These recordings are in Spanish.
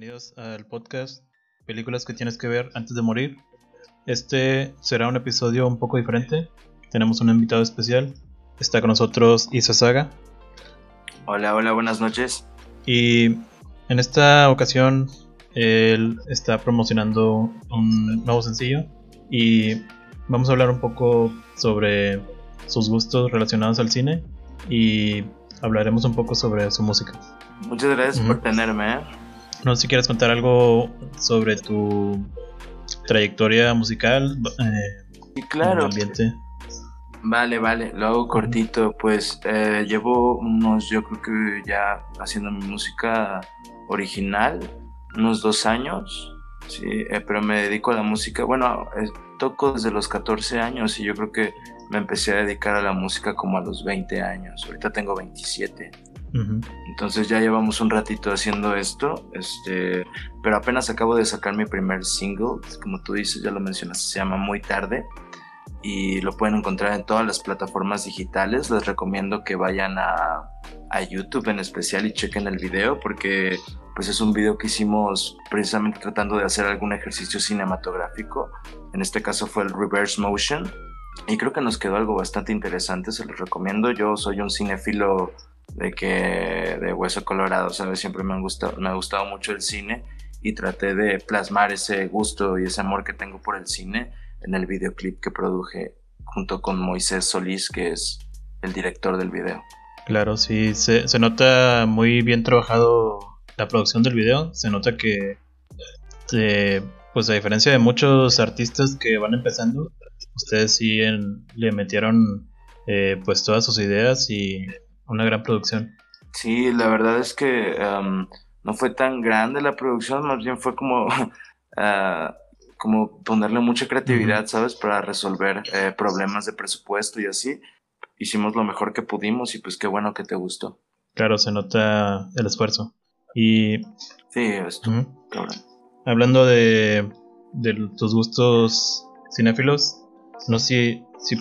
Bienvenidos al podcast Películas que tienes que ver antes de morir. Este será un episodio un poco diferente. Tenemos un invitado especial. Está con nosotros Isa Saga. Hola, hola, buenas noches. Y en esta ocasión él está promocionando un nuevo sencillo y vamos a hablar un poco sobre sus gustos relacionados al cine y hablaremos un poco sobre su música. Muchas gracias por tenerme. ¿eh? No sé si quieres contar algo sobre tu trayectoria musical. Eh, claro. ambiente. Vale, vale, lo hago cortito. Pues eh, llevo unos, yo creo que ya haciendo mi música original, unos dos años. Sí, eh, pero me dedico a la música. Bueno, toco desde los 14 años y yo creo que me empecé a dedicar a la música como a los 20 años. Ahorita tengo 27. Entonces ya llevamos un ratito haciendo esto, este, pero apenas acabo de sacar mi primer single, como tú dices, ya lo mencionaste, se llama Muy tarde y lo pueden encontrar en todas las plataformas digitales. Les recomiendo que vayan a, a YouTube en especial y chequen el video porque pues es un video que hicimos precisamente tratando de hacer algún ejercicio cinematográfico. En este caso fue el reverse motion y creo que nos quedó algo bastante interesante, se los recomiendo. Yo soy un cinéfilo de que de hueso colorado, ¿sabes? Siempre me, han gustado, me ha gustado mucho el cine y traté de plasmar ese gusto y ese amor que tengo por el cine en el videoclip que produje junto con Moisés Solís, que es el director del video. Claro, sí, se, se nota muy bien trabajado la producción del video, se nota que, eh, pues a diferencia de muchos artistas que van empezando, ustedes sí le metieron eh, pues todas sus ideas y una gran producción. Sí, la verdad es que no fue tan grande la producción, más bien fue como, ah, como ponerle mucha creatividad, ¿sabes? Para resolver eh, problemas de presupuesto y así. Hicimos lo mejor que pudimos y pues qué bueno que te gustó. Claro, se nota el esfuerzo. Y... Sí, esto, Hablando de, de tus gustos cinéfilos, no sé si,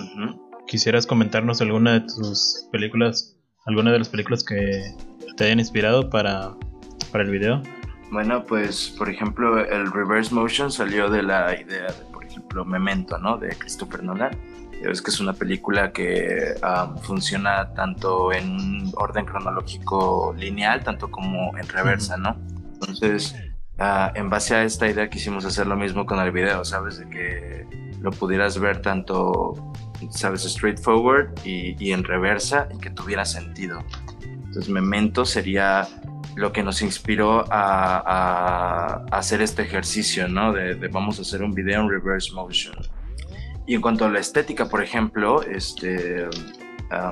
quisieras comentarnos alguna de tus películas alguna de las películas que te hayan inspirado para, para el video? Bueno, pues por ejemplo el reverse motion salió de la idea de, por ejemplo, Memento, ¿no? De Christopher Nolan. Es que es una película que funciona tanto en orden cronológico lineal, tanto como en reversa, ¿no? Entonces, ah, en base a esta idea quisimos hacer lo mismo con el video, ¿sabes? De que lo pudieras ver tanto sabes, straightforward y, y en reversa y que tuviera sentido. Entonces, Memento sería lo que nos inspiró a, a, hacer este ejercicio, ¿no? De, vamos a hacer un video en reverse motion. Y en cuanto a la estética, por ejemplo, este,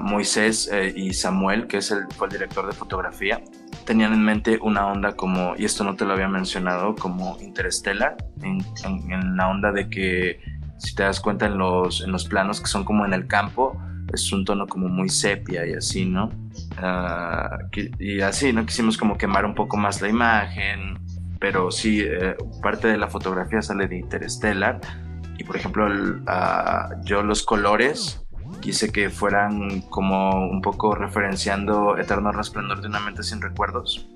Moisés eh, y Samuel, que es el, fue el director de fotografía, tenían en mente una onda como, y esto no te lo había mencionado, como Interstellar, en, en la onda de que si te das cuenta en los, en los planos que son como en el campo, es un tono como muy sepia y así, ¿no? Ah, y así, ¿no? Quisimos como quemar un poco más la imagen, pero sí, eh, parte de la fotografía sale de Interstellar. Y por ejemplo, ah, yo los colores quise que fueran como un poco referenciando Eterno Resplandor de una mente sin recuerdos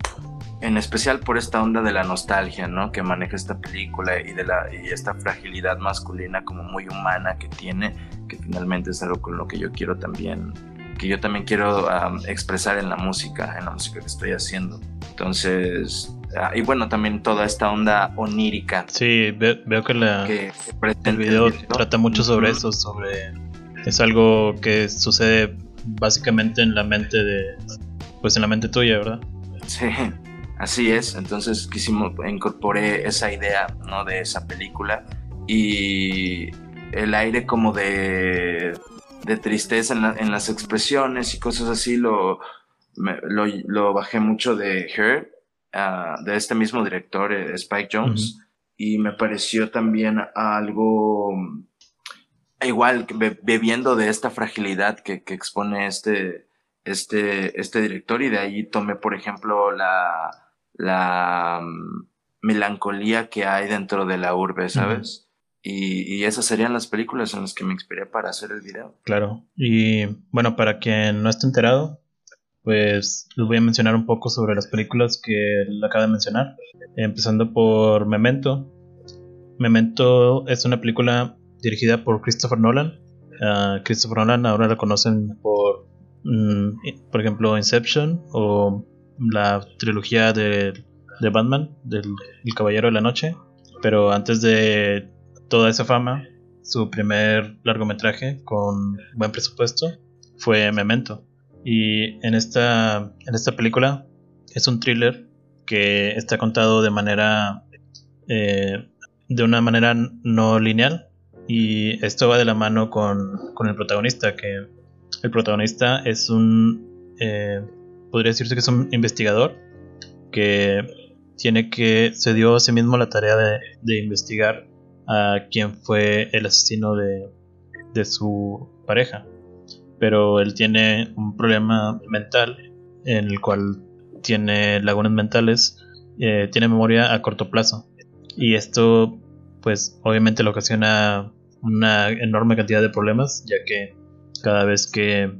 en especial por esta onda de la nostalgia, ¿no? Que maneja esta película y de la y esta fragilidad masculina como muy humana que tiene, que finalmente es algo con lo que yo quiero también, que yo también quiero expresar en la música, en la música que estoy haciendo. Entonces, ah, y bueno, también toda esta onda onírica. Sí, veo que, la, el video trata mucho sobre eso, sobre es algo que sucede básicamente en la mente de, pues en la mente tuya, ¿verdad? Sí. Así es, entonces quisimos, incorporé esa idea, ¿no? De esa película y el aire como de, de tristeza en, las expresiones y cosas así lo, lo, bajé mucho de Her, ah, de este mismo director, eh, Spike Jones, y me pareció también algo igual, bebiendo de esta fragilidad que, que expone este, este, este director y de ahí tomé, por ejemplo, la la mm, melancolía que hay dentro de la urbe, ¿sabes? y, esas serían las películas en las que me inspiré para hacer el video. Claro. Y bueno, para quien no esté enterado, pues les voy a mencionar un poco sobre las películas que le acaba de mencionar, empezando por Memento. Memento es una película dirigida por Christopher Nolan. Uh, Christopher Nolan ahora la conocen por, mm, por ejemplo, Inception o la trilogía de, de Batman, del El Caballero de la Noche. Pero antes de toda esa fama, su primer largometraje con buen presupuesto fue Memento. Y en esta, en esta película es un thriller que está contado de manera eh, de una manera no lineal y esto va de la mano con, con el protagonista que el protagonista es un eh, podría decirse que es un investigador que tiene que se dio a sí mismo la tarea de, investigar a quién fue el asesino de, de su pareja pero él tiene un problema mental en el cual tiene lagunas mentales, eh, tiene memoria a corto plazo. Y esto, pues, obviamente le ocasiona una enorme cantidad de problemas, ya que cada vez que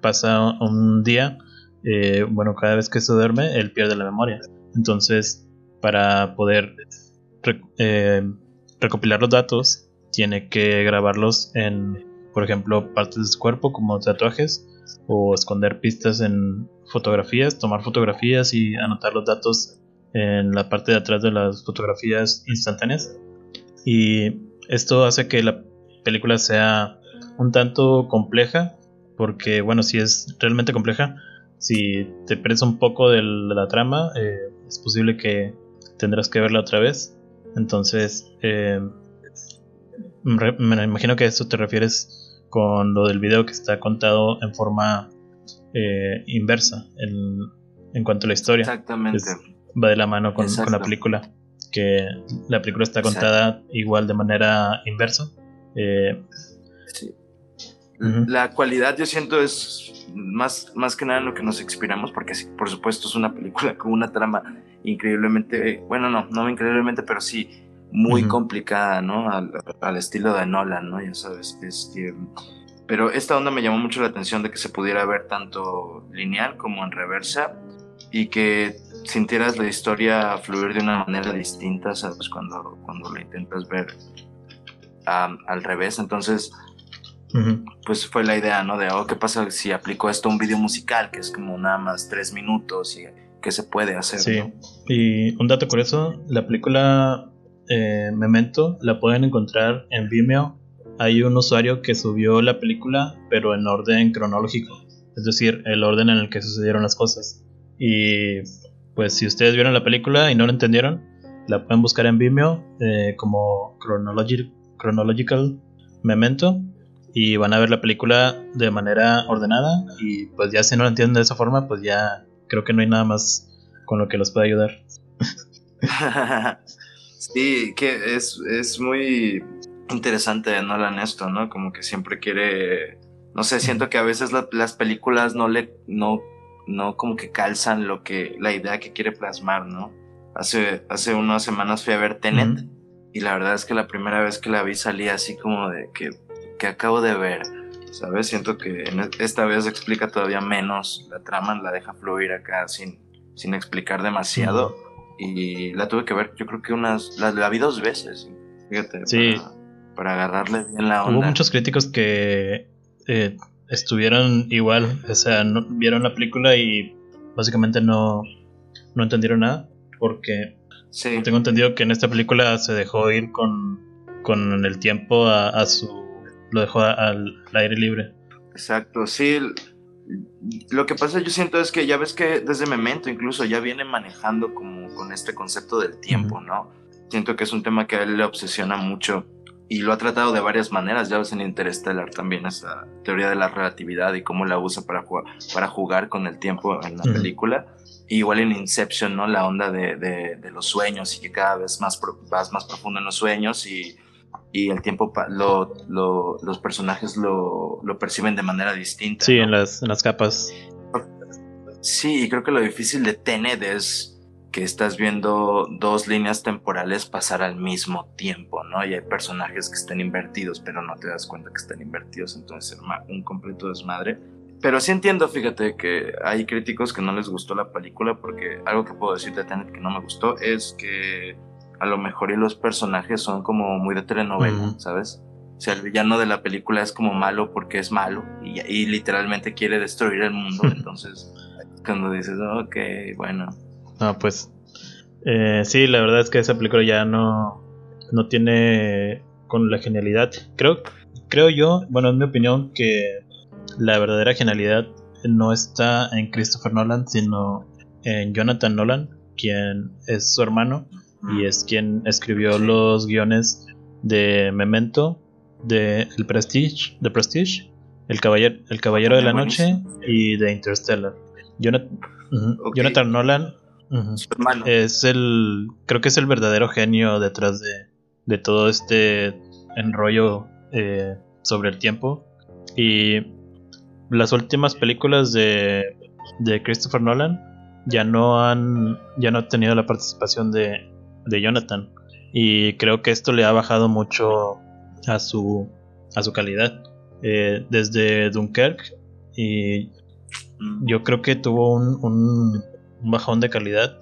pasa un día, eh, bueno, cada vez que se duerme, él pierde la memoria. Entonces, para poder eh, recopilar los datos, tiene que grabarlos en por ejemplo, partes de su cuerpo como tatuajes o esconder pistas en fotografías, tomar fotografías y anotar los datos en la parte de atrás de las fotografías instantáneas. Y esto hace que la película sea un tanto compleja, porque bueno, si es realmente compleja, si te pierdes un poco de la trama, eh, es posible que tendrás que verla otra vez. Entonces, eh, me imagino que a esto te refieres con lo del video que está contado en forma eh, inversa en, cuanto a la historia. Exactamente. va de la mano con, la película. Que la película está contada igual de manera inversa. Sí. La cualidad yo siento es más, más que nada en lo que nos inspiramos, porque por supuesto es una película con una trama increíblemente, bueno, no, no increíblemente, pero sí muy complicada, ¿no? Al, estilo de Nolan, ¿no? Ya sabes, este, pero esta onda me llamó mucho la atención de que se pudiera ver tanto lineal como en reversa y que sintieras la historia fluir de una manera distinta, ¿sabes? Cuando, cuando la intentas ver al revés. Entonces, pues fue la idea, ¿no? De, oh, ¿qué pasa si aplico esto a un video musical, que es como nada más tres minutos y qué se puede hacer? Sí. Y un dato curioso, la película eh, Memento la pueden encontrar en Vimeo. Hay un usuario que subió la película, pero en orden cronológico, es decir, el orden en el que sucedieron las cosas. Y pues si ustedes vieron la película y no la entendieron, la pueden buscar en Vimeo eh, como Chronological Memento y van a ver la película de manera ordenada y pues ya si no la entienden de esa forma, pues ya creo que no hay nada más con lo que los pueda ayudar. Sí, que es, es muy interesante de Nolan esto, ¿no? Como que siempre quiere, no sé, siento que a veces las películas no le, no, no como que calzan lo que, la idea que quiere plasmar, ¿no? Hace, hace unas semanas fui a ver Tenet y la verdad es que la primera vez que la vi salí así como de que, que acabo de ver, ¿sabes? Siento que e, esta vez explica todavía menos la trama, la deja fluir acá sin, sin explicar demasiado y la tuve que ver, yo creo que unas, la, vi dos veces, fíjate, sí. para, agarrarle bien la onda. Hubo muchos críticos que eh, estuvieron igual, o sea, no, vieron la película y básicamente no, no entendieron nada, porque tengo entendido que en esta película se dejó ir con, con el tiempo a, a su... lo dejó al aire libre. Exacto, sí, lo que pasa yo siento es que ya ves que desde Memento incluso ya viene manejando como con este concepto del tiempo, ¿no? Siento que es un tema que a él le obsesiona mucho y lo ha tratado de varias maneras. Ya ves en Interstellar también esa teoría de la relatividad y cómo la usa para jugar, para jugar con el tiempo en la película. igual en Inception, ¿no? La onda de, de, los sueños y que cada vez más vas más profundo en los sueños y y el tiempo lo, los personajes lo, perciben de manera distinta. Sí, en, las, en las capas. Sí, y creo que lo difícil de Tenet es que estás viendo dos líneas temporales pasar al mismo tiempo, ¿no? Y hay personajes que están invertidos, pero no te das cuenta que están invertidos, entonces un completo desmadre. pero sí entiendo, fíjate, que hay críticos que no les gustó la película porque algo que puedo decir de Tenet que no me gustó es que a lo mejor y los personajes son como muy de telenovela, ¿sabes? O sea, el villano de la película es como malo porque es malo y, literalmente quiere destruir el mundo. Entonces, cuando dices, ok, bueno. No, pues eh, sí, la verdad es que esa película ya no, no tiene con la genialidad. Creo, creo yo, bueno, en mi opinión, que la verdadera genialidad no está en Christopher Nolan, sino en Jonathan Nolan, quien es su hermano y es quien escribió los guiones de Memento, de El Prestige, de Prestige, El Caballero, el Caballero de la Noche y de Interstellar. Jonathan, Nolan es el, creo que es el verdadero genio detrás de, de todo este enrollo eh, sobre el tiempo. Y las últimas películas de, de Christopher Nolan ya no han ya no han tenido la participación de, de Jonathan. Y creo que esto le ha bajado mucho a su a su calidad. Eh, desde Dunkirk y yo creo que tuvo un, un, bajón de calidad.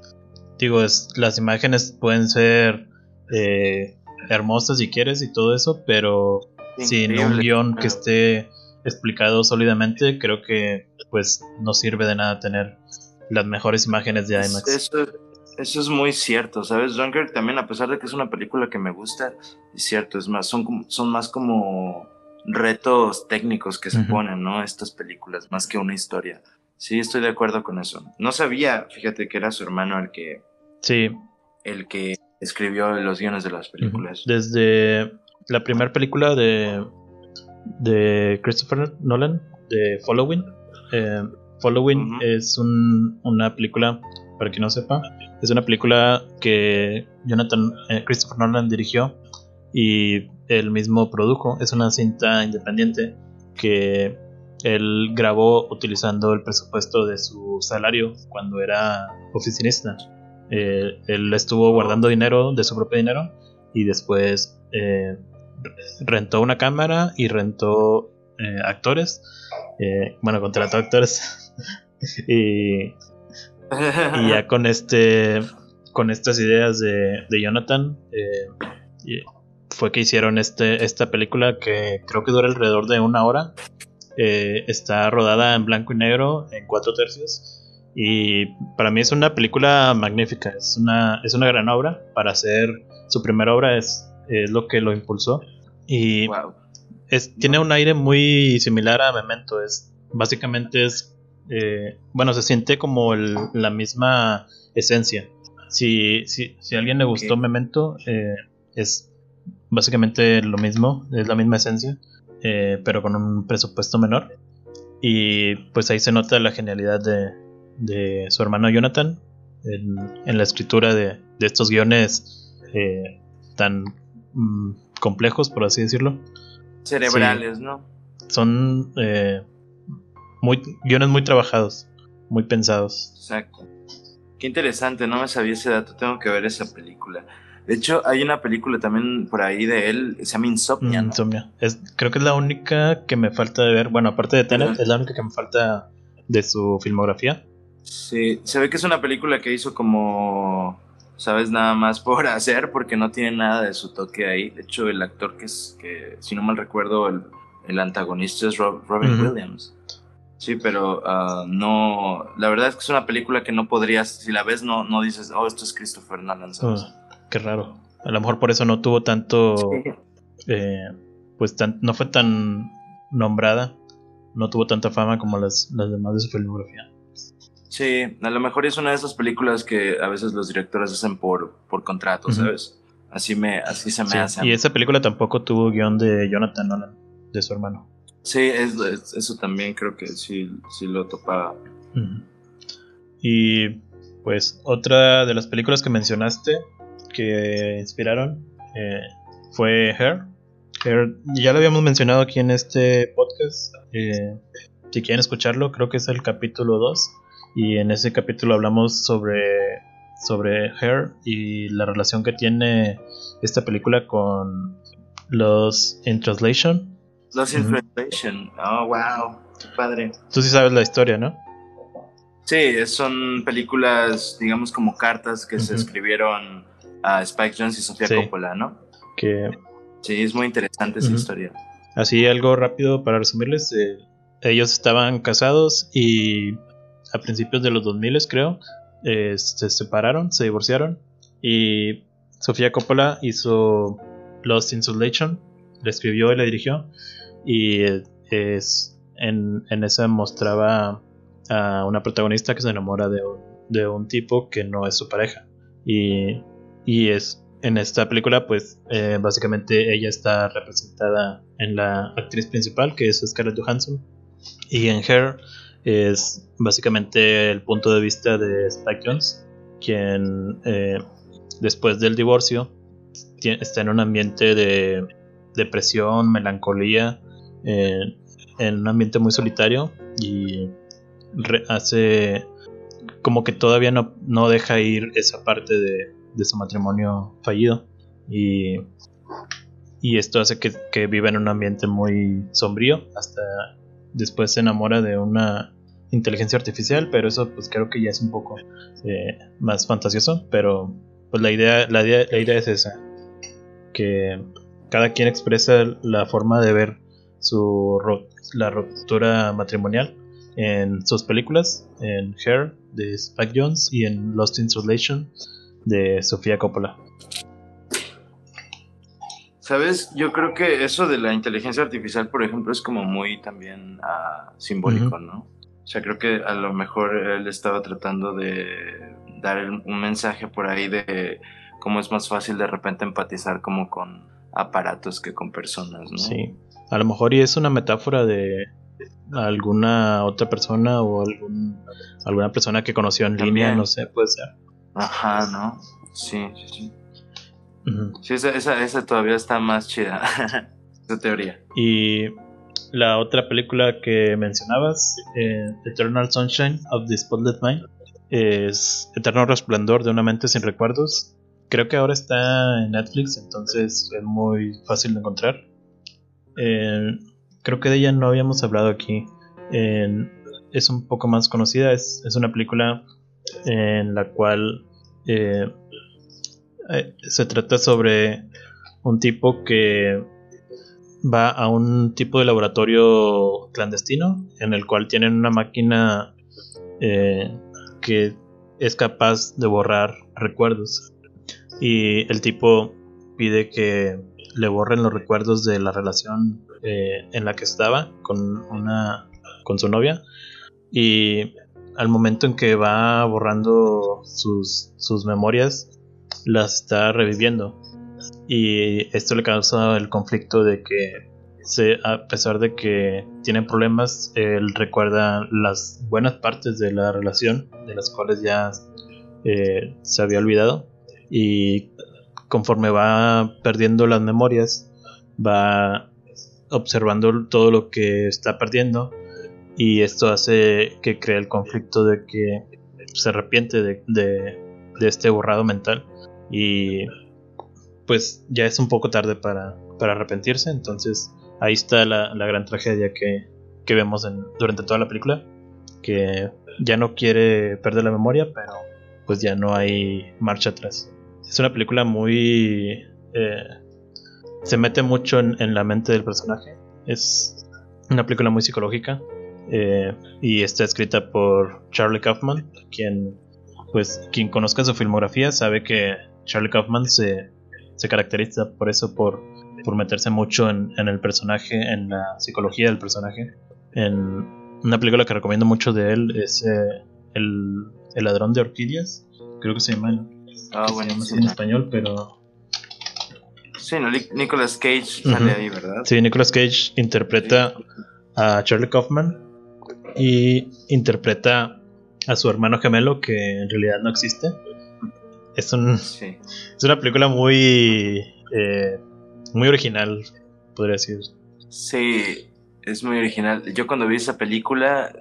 Digo es, las imágenes pueden ser eh, hermosas si quieres y todo eso pero sin un guion que esté explicado sólidamente, creo que pues no sirve de nada tener las mejores imágenes de IMAX. Eso, eso es muy cierto, ¿sabes? Dunkirk también, a pesar de que es una película que me gusta, es cierto, es más, son, son más como retos técnicos que se ponen, ¿no? Estas películas, más que una historia. Sí, estoy de acuerdo con eso. No sabía, fíjate que era su hermano el que... Sí. El que escribió los guiones de las películas. Desde la primera película de de Christopher Nolan, de Following. Eh, Following es una película, para quien no sepa, es una película que Jonathan eh, Christopher Nolan dirigió y él mismo produjo. Es una cinta independiente que él grabó utilizando el presupuesto de su salario cuando era oficinista. Eh, él estuvo guardando dinero de su propio dinero y después rentó una cámara y rentó eh, actores. Eh, bueno, contrató actores. y, ya con este con estas ideas de, Jonathan eh, fue que hicieron este, esta película que creo que dura alrededor de una hora. está rodada en blanco y negro, en cuatro tercios. Y para mí es una película magnífica, es una, es una gran obra. Para hacer su primera obra es es lo que lo impulsó. Y es, tiene un aire muy similar a Memento. Es, básicamente es, eh, bueno, se siente como la misma esencia. Si, si, si a alguien le gustó Memento, eh, es básicamente lo mismo, es la misma esencia, eh, pero con un presupuesto menor. Y pues ahí se nota la genialidad de, de su hermano Jonathan en, en la escritura de, de estos guiones tan Mm, complejos, por así decirlo. Cerebrales, ¿no? Son eh, muy guiones muy trabajados, muy pensados. Exacto. Qué interesante, no me sabía ese dato, tengo que ver esa película. De hecho, hay una película también por ahí de él, se llama Insomnia. Insomnia. Es, creo que es la única que me falta de ver. Bueno, aparte de Tenet, es la única que me falta de su filmografía. Sí, se ve que es una película que hizo como sabes nada más por hacer porque no tiene nada de su toque ahí. De hecho, el actor que es, que si no mal recuerdo, el, antagonista es Robin Williams. Sí, pero ah, no, la verdad es que es una película que no podrías, si la ves no, no dices, oh, esto es Christopher Nolan, ¿sabes? Oh, qué raro. A lo mejor por eso no tuvo tanto, eh, pues no fue tan nombrada, no tuvo tanta fama como las, las demás de su filmografía. Sí, a lo mejor es una de esas películas que a veces los directores hacen por, por contrato, ¿sabes? Así, me, así se me hace. Y esa película tampoco tuvo guion de Jonathan Nolan, de su hermano. Sí, eso también creo que sí, sí lo topaba. Y pues otra de las películas que mencionaste que inspiraron eh, fue Hair. Hair. Ya lo habíamos mencionado aquí en este podcast. Eh, si quieren escucharlo, creo que es el capítulo 2 y en ese capítulo hablamos sobre sobre Hair y la relación que tiene esta película con los In Translation. Los In Translation, oh wow. padre. Tú sí sabes la historia, ¿no? Sí, son películas, digamos, como cartas que se escribieron a Spike Jones y Sofía Coppola, ¿no? Que... Sí, es muy interesante esa historia. Así, algo rápido para resumirles. Eh, ellos estaban casados y a principios de los 2000, creo, eh, se separaron, se divorciaron y Sofía Coppola hizo Lost in Translation, le escribió y le dirigió y es, en, en esa mostraba a una protagonista que se enamora de un, de un tipo que no es su pareja. Y, y es en esta película pues eh, básicamente ella está representada en la actriz principal que es Scarlett Johansson. Y en Her es básicamente el punto de vista de Spike Jones, quien eh, después del divorcio está en un ambiente de depresión, melancolía, en un ambiente muy solitario y hace como que todavía no, no, deja ir esa parte de, de su matrimonio fallido y, y esto hace que, que viva en un ambiente muy sombrío. Hasta después se enamora de una inteligencia artificial, pero eso pues creo que ya es un poco eh, más fantasioso, pero pues la idea, la idea, la idea es esa, que cada quien expresa la forma de ver su la ruptura matrimonial en sus películas, en Hair de Spike Jones y en Lost in Translation de Sofía Coppola. Sabes, yo creo que eso de la inteligencia artificial, por ejemplo, es como muy también uh, simbólico, ¿no? O sea, creo que a lo mejor él estaba tratando de dar un mensaje por ahí de cómo es más fácil de repente empatizar como con aparatos que con personas, ¿no? Sí. A lo mejor y es una metáfora de alguna otra persona o algún, alguna persona que conoció en línea, no sé, puede ser. Ajá, ¿no? Sí, sí, sí. Sí, esa, esa, todavía está más chida, esa teoría. Y la otra película que mencionabas, eh, Eternal Sunshine of the Spotless Mind, es Eterno Resplandor de una mente sin recuerdos. Creo que ahora está en Netflix, entonces es muy fácil de encontrar. Creo que de ella no habíamos hablado aquí. es un poco más conocida, es, es una película en la cual eh, eh, se trata sobre un tipo que va a un tipo de laboratorio clandestino en el cual tienen una máquina eh, que es capaz de borrar recuerdos y el tipo pide que le borren los recuerdos de la relación eh, en la que estaba con una con su novia y al momento en que va borrando sus, sus memorias las está reviviendo. Y esto le causa el conflicto de que, se, a pesar de que tienen problemas, él recuerda las buenas partes de la relación, de las cuales ya eh, se había olvidado. Y conforme va perdiendo las memorias, va observando todo lo que está perdiendo. Y esto hace que cree el conflicto de que se arrepiente de, de este borrado mental y pues ya es un poco tarde para, arrepentirse, entonces ahí está la, gran tragedia que, vemos durante toda la película, que ya no quiere perder la memoria, pero pues ya no hay marcha atrás. Es una película muy... Eh, se mete mucho en, la mente del personaje, es una película muy psicológica eh, y está escrita por Charlie Kaufman, quien pues quien conozca su filmografía sabe que Charlie Kaufman se, caracteriza por eso, por, por meterse mucho en, el personaje, en la psicología del personaje. Una película que recomiendo mucho de él es eh, el, ladrón de orquídeas, creo que se llama, ah, bueno, en español, pero... Sí, no, Nicolas Cage sale ahí, ¿verdad? Sí, Nicolas Cage interpreta a Charlie Kaufman y interpreta a su hermano gemelo que en realidad no existe es, un, es una película muy, eh, muy original, podría decir. Sí, es muy original. Yo cuando vi esa película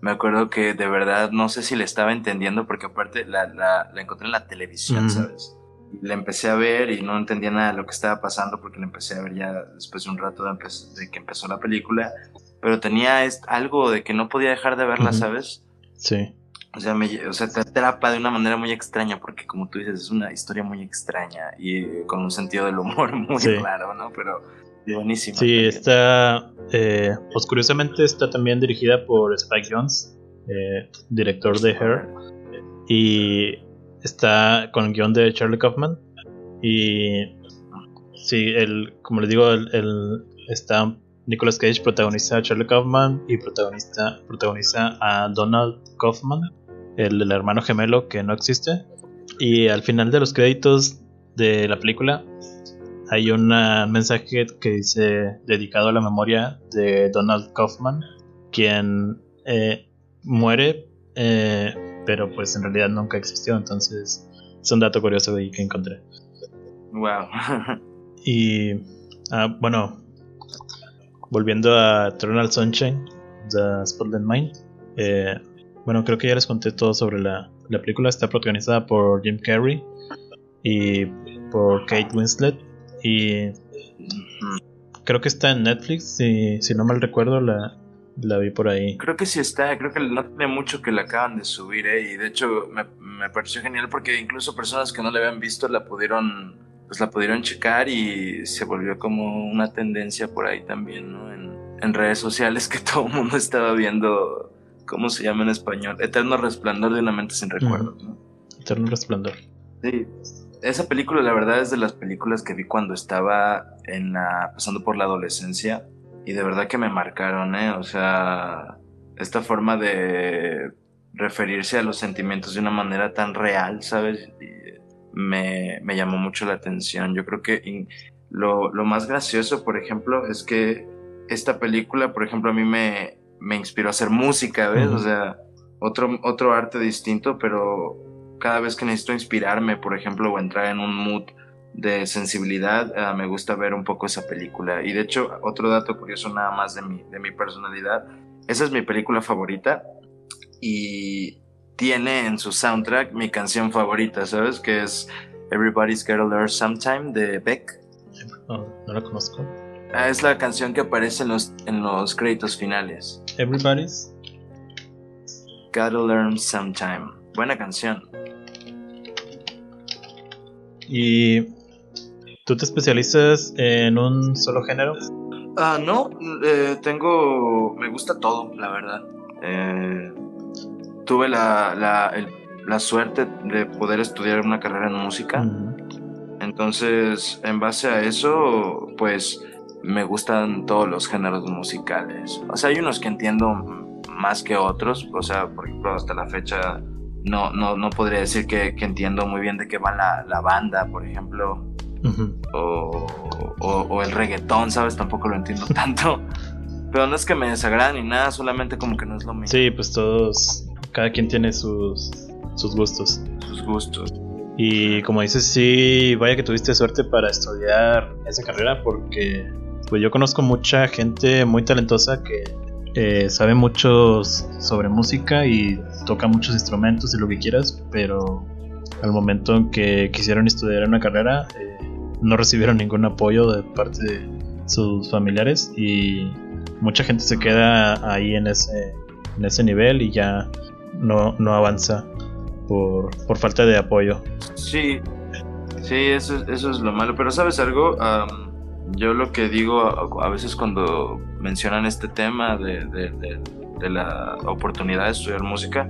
me acuerdo que de verdad no sé si le estaba entendiendo porque aparte la, la, encontré en la televisión, ¿sabes? La empecé a ver y no entendía nada de lo que estaba pasando porque la empecé a ver ya después de un rato de, de que empezó la película pero tenía algo de que no podía dejar de verla, ¿sabes? Sí. O sea, me, o sea, te atrapa de una manera muy extraña, porque como tú dices, es una historia muy extraña y con un sentido del humor muy claro, ¿no? Pero buenísimo. Sí, está, eh, pues curiosamente está también dirigida por Spike Jones, eh, director de Her, y está con el guion de Charlie Kaufman. Y sí, el, como les digo, el, está Nicolas Cage protagoniza a Charlie Kaufman y protagonista, protagoniza a Donald Kaufman, el, hermano gemelo que no existe. Y al final de los créditos de la película hay un mensaje que dice dedicado a la memoria de Donald Kaufman, quien eh, muere, eh, pero pues en realidad nunca existió. Entonces es un dato curioso ahí que encontré. Wow. y ah, bueno, volviendo a Eternal Sunshine, The Spotlight Mind. Eh, bueno, creo que ya les conté todo sobre la, la película. Está protagonizada por Jim Carrey y por Kate Winslet. Y creo que está en Netflix, si, si no mal recuerdo, la, la vi por ahí. Creo que sí está, creo que no tiene mucho que la acaban de subir, ¿eh? y de hecho me, me, pareció genial porque incluso personas que no la habían visto la pudieron, pues la pudieron checar y se volvió como una tendencia por ahí también, ¿no? En, en redes sociales que todo el mundo estaba viendo, ¿cómo se llama en español? Eterno resplandor de una mente sin recuerdo, ¿no? Eterno resplandor. Sí, esa película la verdad es de las películas que vi cuando estaba en la, pasando por la adolescencia y de verdad que me marcaron, ¿eh? O sea, esta forma de referirse a los sentimientos de una manera tan real, ¿sabes? Me, me llamó mucho la atención. Yo creo que lo, lo, más gracioso, por ejemplo, es que esta película, por ejemplo, a mí me, me inspiró a hacer música, ¿ves? O sea, otro, otro arte distinto, pero cada vez que necesito inspirarme, por ejemplo, o entrar en un mood de sensibilidad, eh, me gusta ver un poco esa película. Y de hecho, otro dato curioso nada más de mi, de mi personalidad, esa es mi película favorita y tiene en su soundtrack mi canción favorita, ¿sabes? Que es Everybody's Gotta Learn Sometime de Beck. No, la conozco. Ah, es la canción que aparece en los, en los créditos finales. Everybody's Gotta Learn Sometime. Buena canción. Y ¿Tú te especializas en un solo género? Ah, no, eh, tengo, me gusta todo, la verdad. Eh, tuve la, la, la, suerte de poder estudiar una carrera en música. Entonces, en base a eso, pues me gustan todos los géneros musicales. O sea, hay unos que entiendo más que otros. O sea, por ejemplo, hasta la fecha no, no, no podría decir que, que entiendo muy bien de qué va la, la banda, por ejemplo o, el reggaetón, ¿sabes? Tampoco lo entiendo tanto. Pero no es que me desagrade ni nada, solamente como que no es lo mismo. Sí, pues todos, cada quien tiene sus, sus gustos. Sus gustos. Y como dices, sí, vaya que tuviste suerte para estudiar esa carrera porque pues yo conozco mucha gente muy talentosa que eh, sabe mucho sobre música y toca muchos instrumentos y lo que quieras, pero al momento en que quisieron estudiar una carrera, eh, no recibieron ningún apoyo de parte de sus familiares y mucha gente se queda ahí en ese, en ese nivel y ya no, no avanza por, por falta de apoyo. Sí, sí, eso, eso es lo malo. Pero sabes algo, yo lo que digo a, veces cuando mencionan este tema de la oportunidad de estudiar música,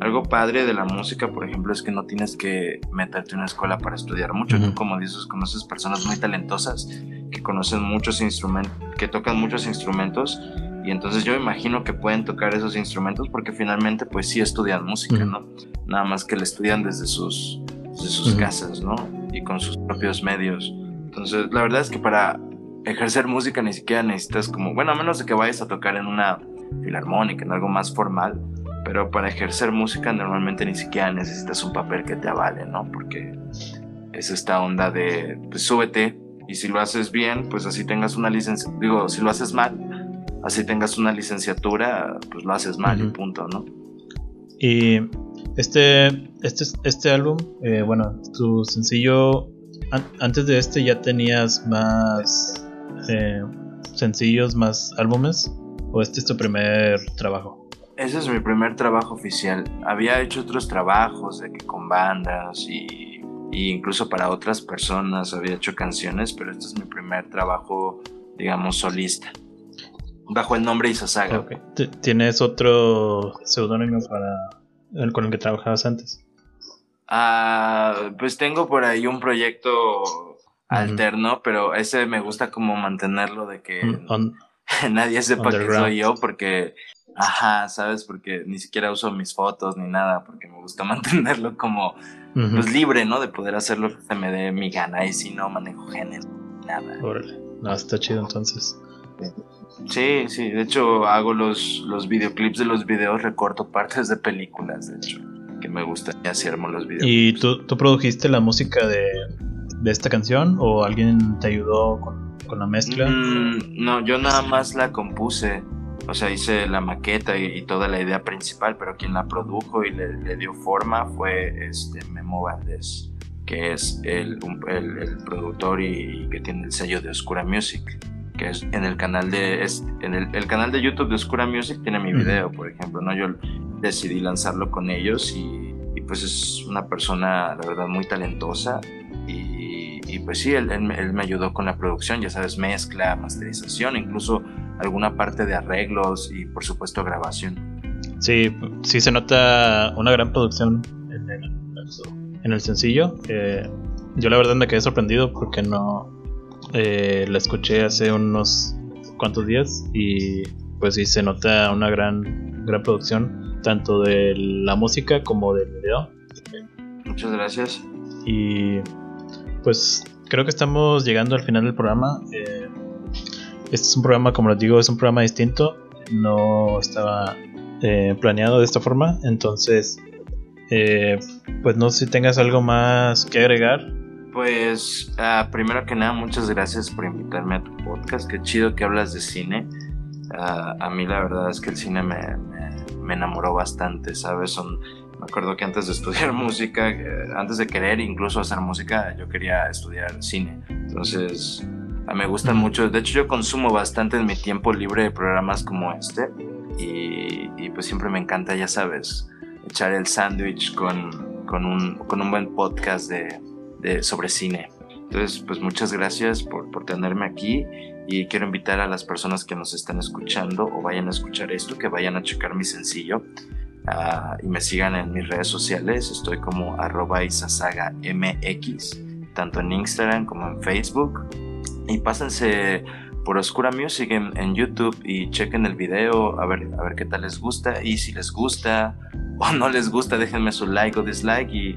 algo padre de la música, por ejemplo, es que no tienes que meterte en una escuela para estudiar mucho. Tú, como dices, conoces personas muy talentosas que conocen muchos instrumentos, que tocan muchos instrumentos. Y entonces yo imagino que pueden tocar esos instrumentos porque finalmente pues sí estudian música, ¿no? Nada más que la estudian desde sus, sus casas, ¿no? Y con sus propios medios. Entonces, la verdad es que para ejercer música ni siquiera necesitas como, bueno, a menos de que vayas a tocar en una filarmónica, en algo más formal, pero para ejercer música normalmente ni siquiera necesitas un papel que te avale, ¿no? Porque es esta onda de, pues súbete y si lo haces bien, pues así tengas una licencia, digo, si lo haces mal, así tengas una licenciatura, pues lo haces mal y punto, ¿no? Y este, este, este álbum, eh, bueno, tu sencillo, antes de este ya tenías más eh, sencillos, más álbumes ¿O este es tu primer trabajo? Ese es mi primer trabajo oficial. Había hecho otros trabajos de que con bandas y, incluso para otras personas había hecho canciones, pero este es mi primer trabajo, digamos, solista. Bajo el nombre Isasaga. ¿Tienes otro seudónimo para con el que trabajabas antes? Ah, pues tengo por ahí un proyecto alterno, pero ese me gusta como mantenerlo de que nadie sepa que soy yo porque Ajá, ¿sabes? Porque ni siquiera uso mis fotos ni nada, porque me gusta mantenerlo como pues, libre, ¿no? De poder hacer lo que se me dé mi gana y si no manejo género, nada. Órale, no, está chido entonces. Sí, sí, de hecho hago los, los videoclips de los videos, recorto partes de películas, de hecho, que me gusta y así armo los videos. ¿Y tú, tú produjiste la música de, de esta canción o alguien te ayudó con, con la mezcla? Mm, no, yo nada más la compuse. O sea, hice la maqueta y, toda la idea principal, pero quien la produjo y le, dio forma fue este Memo Valdés, que es el, el, productor y, que tiene el sello de Oscura Music, que es en el canal de en el, canal de YouTube de Oscura Music tiene mi video, por ejemplo, no yo decidí lanzarlo con ellos y, pues es una persona la verdad muy talentosa y, pues sí, él, él me ayudó con la producción, ya sabes, mezcla, masterización, incluso alguna parte de arreglos y por supuesto grabación. Sí, sí se nota una gran producción en el, en el sencillo. Eh, yo la verdad me quedé sorprendido porque no eh, la escuché hace unos cuantos días y pues sí se nota una gran, gran producción tanto de la música como del video. Muchas gracias. Y pues creo que estamos llegando al final del programa. Eh, este es un programa, como les digo, es un programa distinto. No estaba eh, planeado de esta forma. Entonces, eh, pues no sé si tengas algo más que agregar. Pues ah, primero que nada, muchas gracias por invitarme a tu podcast. Qué chido que hablas de cine. Ah, a mí la verdad es que el cine me, me, enamoró bastante, ¿sabes? Son, me acuerdo que antes de estudiar música, eh, antes de querer incluso hacer música, yo quería estudiar cine. Entonces, me gustan mucho. De hecho, yo consumo bastante en mi tiempo libre de programas como este. Y, pues siempre me encanta, ya sabes, echar el sándwich con, con, un, con un buen podcast de, de, sobre cine. Entonces, pues muchas gracias por, por tenerme aquí y quiero invitar a las personas que nos están escuchando o vayan a escuchar esto, que vayan a checar mi sencillo uh, y me sigan en mis redes sociales. Estoy como arroba MX, tanto en Instagram como en Facebook y pásense por Oscura Music en, YouTube y chequen el video a ver, a ver qué tal les gusta y si les gusta o no les gusta déjenme su like o dislike y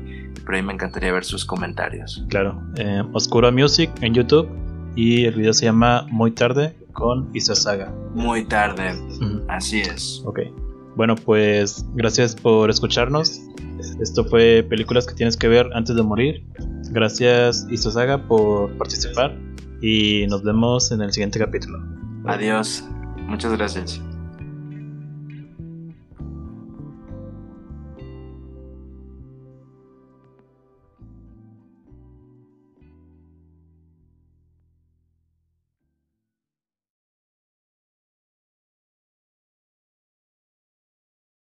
por ahí me encantaría ver sus comentarios. Claro, eh, Oscura Music en YouTube y el video se llama Muy tarde con Isasaga. Muy tarde, así es. Ok, bueno pues gracias por escucharnos. Esto fue Películas que tienes que ver antes de morir. Gracias Isasaga por participar y nos vemos en el siguiente capítulo. Adiós. Muchas gracias.